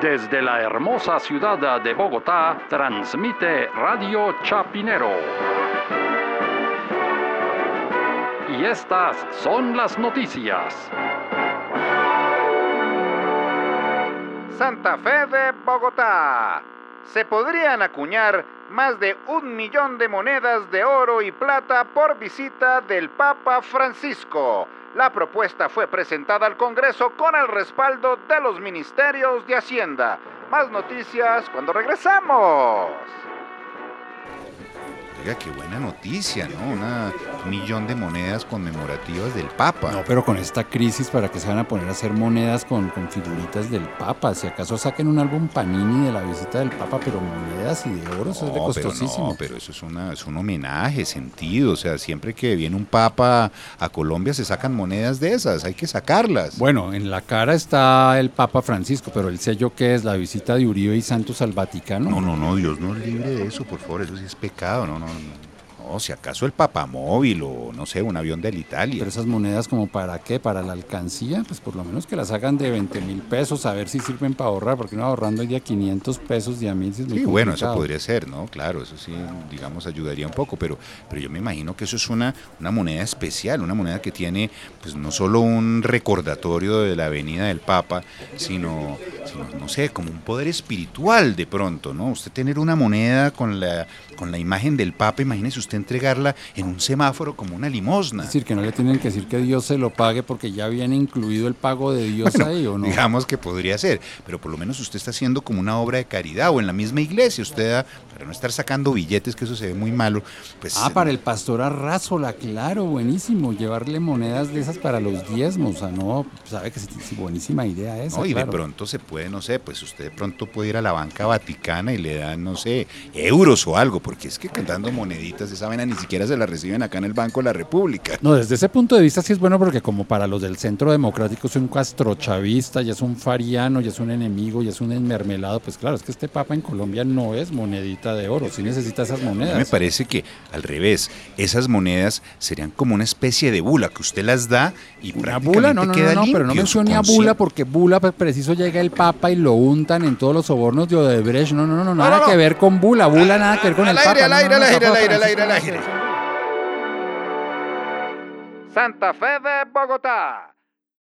Desde la hermosa ciudad de Bogotá, transmite Radio Chapinero. Y estas son las noticias. Santa Fe de Bogotá. Se podrían acuñar más de un millón de monedas de oro y plata por visita del Papa Francisco. La propuesta fue presentada al Congreso con el respaldo de los ministerios de Hacienda. Más noticias cuando regresamos qué buena noticia, ¿no? Una, un millón de monedas conmemorativas del Papa. No, pero con esta crisis, ¿para qué se van a poner a hacer monedas con, con figuritas del Papa? Si acaso saquen un álbum Panini de la visita del Papa, pero monedas y de oro, eso es de costosísimo. no, pero eso es, una, es un homenaje, sentido. O sea, siempre que viene un Papa a Colombia se sacan monedas de esas, hay que sacarlas. Bueno, en la cara está el Papa Francisco, pero el sello que es la visita de Uribe y Santos al Vaticano. No, no, no, Dios no libre de eso, por favor, eso sí es pecado, no, no, no, on si acaso el papamóvil o no sé, un avión del Italia. Pero esas monedas como para qué, para la alcancía, pues por lo menos que las hagan de 20 mil pesos, a ver si sirven para ahorrar, porque no ahorrando ya 500 pesos de a mil. sí, bueno, eso podría ser, ¿no? Claro, eso sí, digamos, ayudaría un poco, pero, pero yo me imagino que eso es una, una moneda especial, una moneda que tiene, pues no solo un recordatorio de la venida del Papa, sino, sino no sé, como un poder espiritual de pronto, ¿no? Usted tener una moneda con la, con la imagen del Papa, imagínese usted entregarla en un semáforo como una limosna. Es decir, que no le tienen que decir que Dios se lo pague porque ya viene incluido el pago de Dios ahí, ¿o no? Digamos que podría ser, pero por lo menos usted está haciendo como una obra de caridad o en la misma iglesia, usted da, para no estar sacando billetes, que eso se ve muy malo. Pues, ah, para el pastor Arrázola, claro, buenísimo, llevarle monedas de esas para los diezmos, o sea, no, sabe que es buenísima idea esa. y de pronto se puede, no sé, pues usted de pronto puede ir a la banca vaticana y le dan, no sé, euros o algo, porque es que cantando moneditas, esa vaina ni siquiera se la reciben acá en el Banco de la República. No, desde ese punto de vista sí es bueno porque como para los del Centro Democrático es un castrochavista, ya es un fariano, ya es un enemigo, ya es un enmermelado, pues claro, es que este papa en Colombia no es monedita de oro, sí necesita esas monedas. me parece que al revés, esas monedas serían como una especie de bula que usted las da y una bula, no, no, no, no, pero no mencione a bula porque bula pues preciso llega el papa y lo untan en todos los sobornos de Odebrecht, no, no, no, nada que ver con bula, bula nada que ver con el papa. Al aire, al aire, al aire, al aire, al aire. Santa Fe de Bogotá.